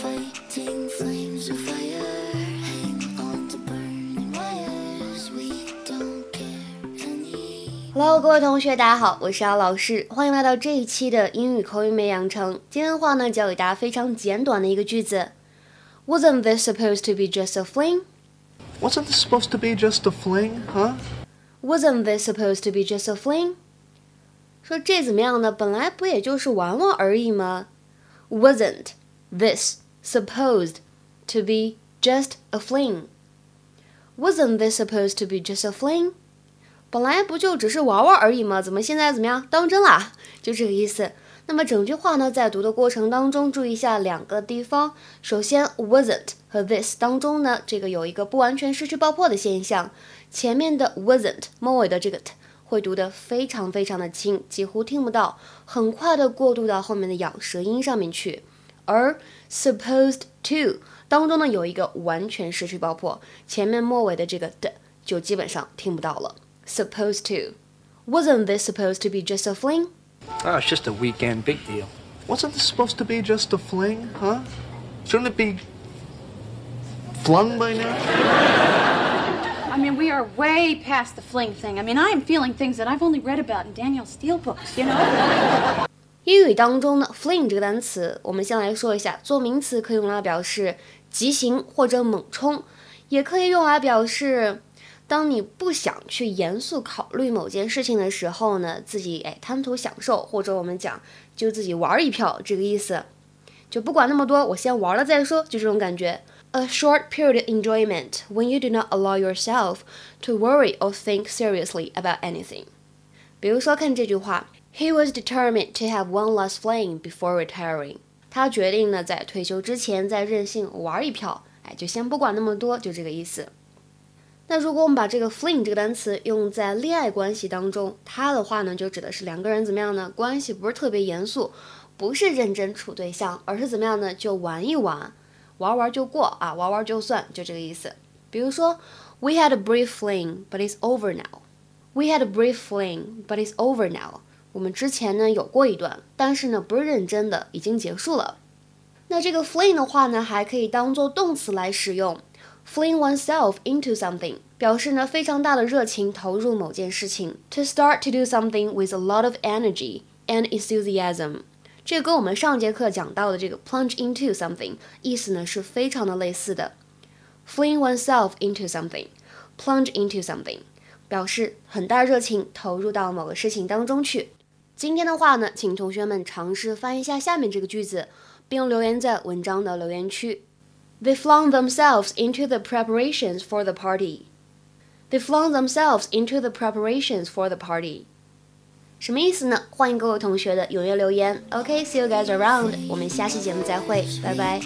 Setting flames of fire, hang on to burning wires. We don't care any. Hello，各位同学，大家好，我是姚老师，欢迎来到这一期的英语口语美养成。今天的话呢，教给大家非常简短的一个句子。Wasn't this supposed to be just a fling? Wasn't this supposed to be just a fling, huh? Wasn't this supposed to be just a fling? 说这怎么样呢？本来不也就是玩玩而已吗？Wasn't this supposed to be just a fling? Wasn't this supposed to be just a fling? 本来不就只是玩玩而已吗？怎么现在怎么样当真啦？就这个意思。那么整句话呢，在读的过程当中，注意一下两个地方。首先，wasn't 和 this 当中呢，这个有一个不完全失去爆破的现象。前面的 wasn't 末尾的这个 t 会读得非常非常的轻，几乎听不到，很快的过渡到后面的咬舌音上面去。而 supposed to 当中呢，有一个完全失去爆破，前面末尾的这个的就基本上听不到了。Supposed to wasn't this supposed to be just a fling? Oh, it's just a weekend big deal. Wasn't this supposed to be just a fling, huh? Shouldn't it be flung by now? I mean, we are way past the fling thing. I mean, I am feeling things that I've only read about in Daniel Steele books, you know? 英语当中呢，fling 这个单词，我们先来说一下，做名词可以用来表示急行或者猛冲，也可以用来表示当你不想去严肃考虑某件事情的时候呢，自己哎贪图享受，或者我们讲就自己玩一票这个意思，就不管那么多，我先玩了再说，就这种感觉。A short period of enjoyment when you do not allow yourself to worry or think seriously about anything。比如说看这句话。He was determined to have one last fling before retiring。他决定呢，在退休之前再任性玩一票。哎，就先不管那么多，就这个意思。那如果我们把这个 fling 这个单词用在恋爱关系当中，它的话呢，就指的是两个人怎么样呢？关系不是特别严肃，不是认真处对象，而是怎么样呢？就玩一玩，玩玩就过啊，玩玩就算，就这个意思。比如说，We had a brief fling, but it's over now. We had a brief fling, but it's over now. 我们之前呢有过一段，但是呢不是认真的，已经结束了。那这个 fling 的话呢，还可以当做动词来使用，fling oneself into something，表示呢非常大的热情投入某件事情。To start to do something with a lot of energy and enthusiasm，这跟我们上节课讲到的这个 plunge into something 意思呢是非常的类似的。Fling oneself into something，plunge into something，表示很大热情投入到某个事情当中去。今天的话呢，请同学们尝试翻译一下下面这个句子，并留言在文章的留言区。They flung themselves into the preparations for the party. They flung themselves into the preparations for the party. 什么意思呢？欢迎各位同学的踊跃留言。OK，see、you guys around。我们下期节目再会，拜拜。